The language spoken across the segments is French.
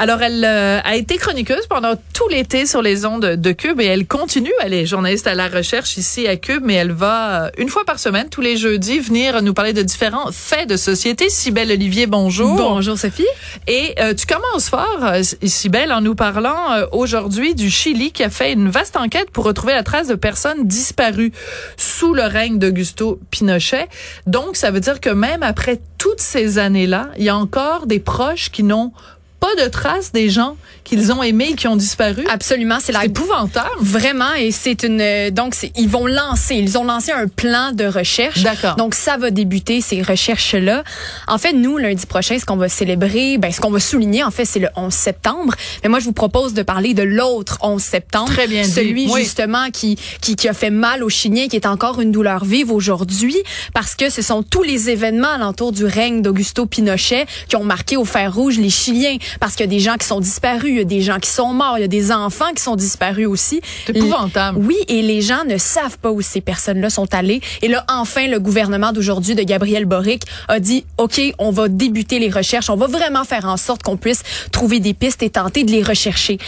Alors, elle euh, a été chroniqueuse pendant tout l'été sur les ondes de Cube et elle continue. Elle est journaliste à la recherche ici à Cube, mais elle va euh, une fois par semaine, tous les jeudis, venir nous parler de différents faits de société. Sibelle Olivier, bonjour. Bonjour Sophie. Et euh, tu commences fort, euh, Sibelle, en nous parlant euh, aujourd'hui du Chili qui a fait une vaste enquête pour retrouver la trace de personnes disparues sous le règne d'Augusto Pinochet. Donc, ça veut dire que même après toutes ces années-là, il y a encore des proches qui n'ont pas de traces des gens qu'ils ont aimés et qui ont disparu. Absolument, c'est la épouvantable. Vraiment et c'est une euh, donc ils vont lancer, ils ont lancé un plan de recherche. D'accord. Donc ça va débuter ces recherches là. En fait, nous lundi prochain ce qu'on va célébrer, ben ce qu'on va souligner en fait, c'est le 11 septembre. Mais moi je vous propose de parler de l'autre 11 septembre, Très bien dit. celui Oui. justement qui, qui qui a fait mal aux Chiliens qui est encore une douleur vive aujourd'hui parce que ce sont tous les événements alentour du règne d'Augusto Pinochet qui ont marqué au fer rouge les Chiliens parce qu'il y a des gens qui sont disparus, il y a des gens qui sont morts, il y a des enfants qui sont disparus aussi. C'est épouvantable. Oui, et les gens ne savent pas où ces personnes-là sont allées. Et là, enfin, le gouvernement d'aujourd'hui de Gabriel Boric a dit, OK, on va débuter les recherches, on va vraiment faire en sorte qu'on puisse trouver des pistes et tenter de les rechercher.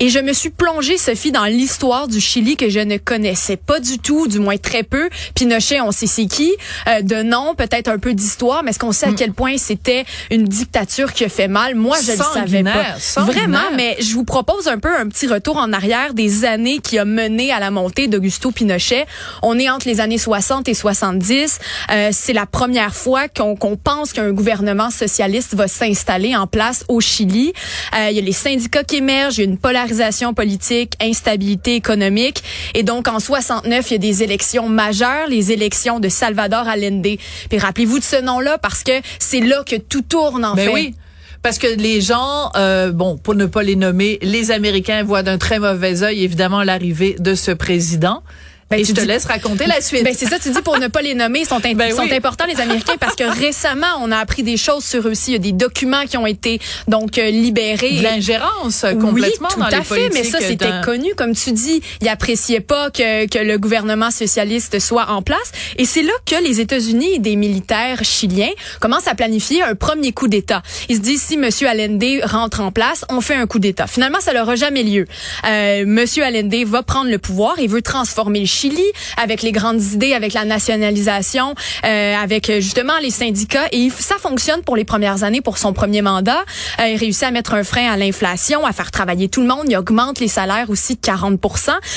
Et je me suis plongée, Sophie, dans l'histoire du Chili que je ne connaissais pas du tout, du moins très peu. Pinochet, on sait c'est qui, euh, de nom, peut-être un peu d'histoire, mais est-ce qu'on sait à quel point c'était une dictature qui a fait mal? Moi, je ne savais Sanguinaire, pas. Vraiment, mais je vous propose un peu un petit retour en arrière des années qui a mené à la montée d'Augusto Pinochet. On est entre les années 60 et 70. Euh, c'est la première fois qu'on pense qu'un gouvernement socialiste va s'installer en place au Chili. Euh, il y a les syndicats qui émergent, il y a une polarisation politique, instabilité économique. Et donc, en 69, il y a des élections majeures, les élections de Salvador Allende. Puis rappelez-vous de ce nom-là parce que c'est là que tout tourne, en Ben fait. oui. Parce que les gens, euh, bon, pour ne pas les nommer, les Américains voient d'un très mauvais œil évidemment l'arrivée de ce président. Ben, je te dis- laisse raconter la suite. Ben c'est ça, tu dis pour ne pas les nommer, ils sont, in- Ben ils sont importants les Américains parce que récemment on a appris des choses sur eux aussi. Il y a des documents qui ont été donc euh, libérés. l'ingérence euh, complètement oui, tout dans les à fait, mais ça c'était connu, comme tu dis. Ils appréciaient pas que, que le gouvernement socialiste soit en place, et c'est là que les États-Unis et des militaires chiliens commencent à planifier un premier coup d'État. Ils se disent si Monsieur Allende rentre en place, on fait un coup d'État. Finalement, ça n'aura jamais lieu. Euh, Monsieur Allende va prendre le pouvoir et veut transformer le Chili avec les grandes idées, avec la nationalisation, euh, avec euh, justement les syndicats. Et ça fonctionne pour les premières années pour son premier mandat. Euh, il réussit à mettre un frein à l'inflation, à faire travailler tout le monde. Il augmente les salaires aussi de 40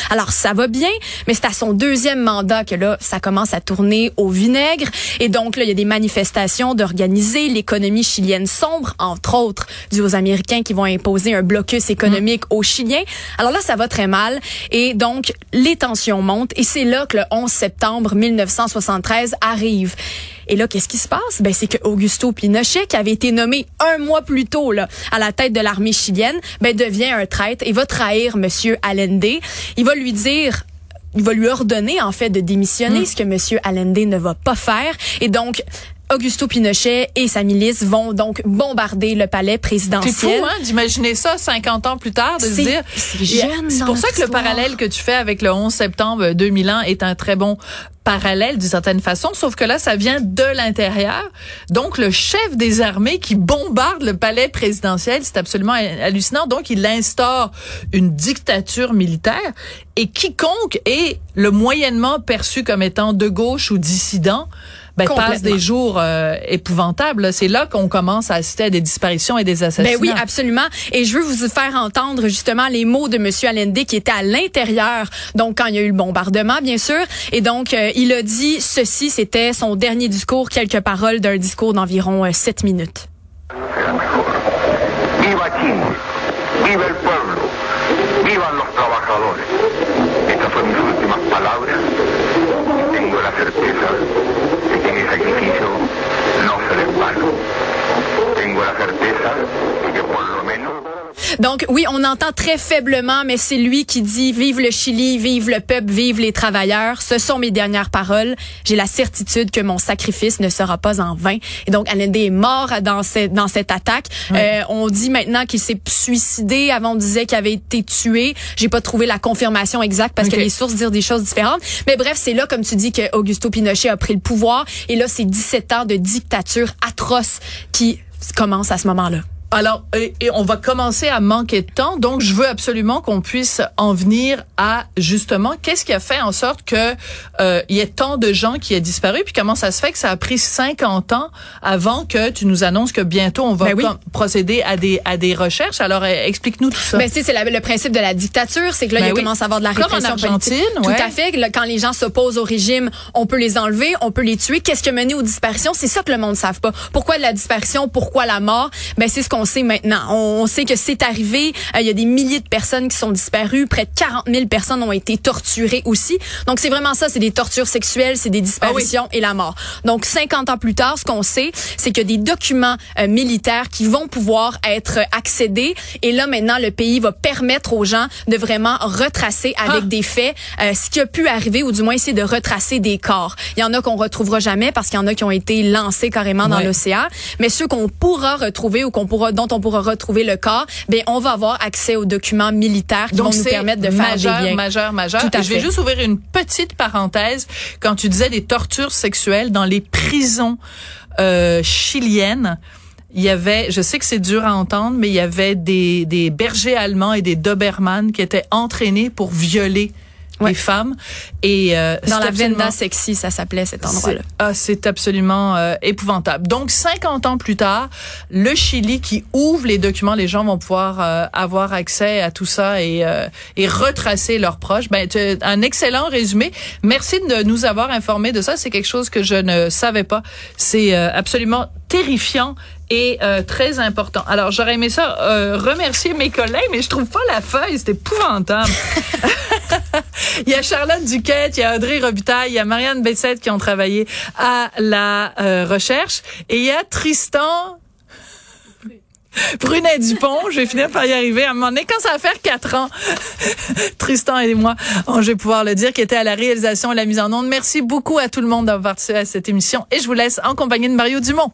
Alors ça va bien, mais c'est à son deuxième mandat que là, ça commence à tourner au vinaigre. Et donc là, il y a des manifestations d'organiser. L'économie chilienne sombre, entre autres, dû aux Américains qui vont imposer un blocus économique aux Chiliens. Alors là, ça va très mal. Et donc, les tensions montent. Et c'est là que le 11 septembre 1973 arrive. Et là, qu'est-ce qui se passe? Ben, c'est que Augusto Pinochet, qui avait été nommé un mois plus tôt, là, à la tête de l'armée chilienne, ben, devient un traître et va trahir Monsieur Allende. Il va lui dire, il va lui ordonner, en fait, de démissionner, ce que Monsieur Allende ne va pas faire. Et donc, Augusto Pinochet et sa milice vont donc bombarder le palais C'est présidentiel. fou, hein, d'imaginer ça 50 ans plus tard, de se C'est- dire. c'est jeune C'est pour ça que le parallèle que tu fais avec le 11 septembre 2001 est un très bon parallèle d'une certaine façon, sauf que là, ça vient de l'intérieur. Donc, le chef des armées qui bombarde le palais présidentiel, c'est absolument hallucinant. Donc, il instaure une dictature militaire et quiconque est le moyennement perçu comme étant de gauche ou dissident, ben, passe des jours euh, épouvantables. C'est là qu'on commence à assister à des disparitions et des assassinats. Ben oui, absolument. Et je veux vous faire entendre justement les mots de Monsieur Allende qui était à l'intérieur. Donc quand il y a eu le bombardement, bien sûr. Et donc euh, il a dit ceci, c'était son dernier discours, quelques paroles d'un discours d'environ euh, sept minutes. será mejor. Viva Chile, viva el pueblo, vivan los trabajadores. Estas son mis últimas palabras y tengo la certeza sacrificio no se les paga. Donc oui, on entend très faiblement, mais c'est lui qui dit vive le Chili, vive le peuple, vive les travailleurs. Ce sont mes dernières paroles. J'ai la certitude que mon sacrifice ne sera pas en vain. Et donc Allende est mort dans cette dans cette attaque. Euh, on dit maintenant qu'il s'est suicidé. Avant on disait qu'il avait été tué. J'ai pas trouvé la confirmation exacte parce que les sources disent des choses différentes. Mais bref, c'est là comme tu dis que Augusto Pinochet a pris le pouvoir et là c'est 17 ans de dictature atroce qui commencent à ce moment-là. Alors, et, et on va commencer à manquer de temps, donc je veux absolument qu'on puisse en venir à justement qu'est-ce qui a fait en sorte que euh, il y ait tant de gens qui aient disparu, puis comment ça se fait que ça a pris 50 ans avant que tu nous annonces que bientôt on va Ben oui. procéder à des à des recherches. Alors euh, explique-nous tout ça. Ben, sais, c'est le principe de la dictature, c'est que là, Ben il oui. commence à avoir de la Comme en répression politique. Argentine, Tout à fait. Là, quand les gens s'opposent au régime, on peut les enlever, on peut les tuer. Qu'est-ce qui a mené aux disparitions? C'est ça que le monde ne savent pas. Pourquoi la disparition? Pourquoi la mort? Ben, c'est ce qu'on sait maintenant. On, on sait que c'est arrivé. Euh, Il y a des milliers de personnes qui sont disparues. Près de 40 000 personnes ont été torturées aussi. Donc, c'est vraiment ça. C'est des tortures sexuelles, c'est des disparitions et la mort. Donc, 50 ans plus tard, ce qu'on sait, c'est que des documents euh, militaires qui vont pouvoir être accédés. Et là, maintenant, le pays va permettre aux gens de vraiment retracer avec Ah. des faits euh, ce qui a pu arriver, ou du moins essayer de retracer des corps. Il y en a qu'on retrouvera jamais parce qu'il y en a qui ont été lancés carrément dans Ouais. l'océan. Mais ceux qu'on pourra retrouver ou qu'on pourra, dont on pourra retrouver le corps, ben on va avoir accès aux documents militaires qui vont nous permettre de faire majeur, des liens. majeur, majeur. Et je vais juste ouvrir une petite parenthèse. Quand tu disais des tortures sexuelles dans les prisons euh, chiliennes, il y avait, je sais que c'est dur à entendre, mais il y avait des, des bergers allemands et des Doberman qui étaient entraînés pour violer Ouais. les femmes. Et euh, Dans la Venda Sexy, ça s'appelait cet endroit-là. ah, c'est absolument euh, épouvantable. Donc 50 ans plus tard, le Chili qui ouvre les documents, les gens vont pouvoir euh, avoir accès à tout ça et euh, et retracer leurs proches. Ben un excellent résumé. Merci de nous avoir informés de ça, c'est quelque chose que je ne savais pas. C'est euh, absolument terrifiant et euh, très important. Alors j'aurais aimé ça euh, remercier mes collègues, mais je trouve pas la feuille, c'est épouvantable. Il y a Charlotte Duquette, il y a Audrey Robitaille, il y a Marianne Bessette qui ont travaillé à la euh, recherche. Et il y a Tristan Brunet Dupont, je vais finir par y arriver. À un moment donné, quand ça va faire quatre ans, Tristan et moi, oh, je vais pouvoir le dire, qui était à la réalisation et la mise en onde. Merci beaucoup à tout le monde d'avoir participé à cette émission. Et je vous laisse en compagnie de Mario Dumont.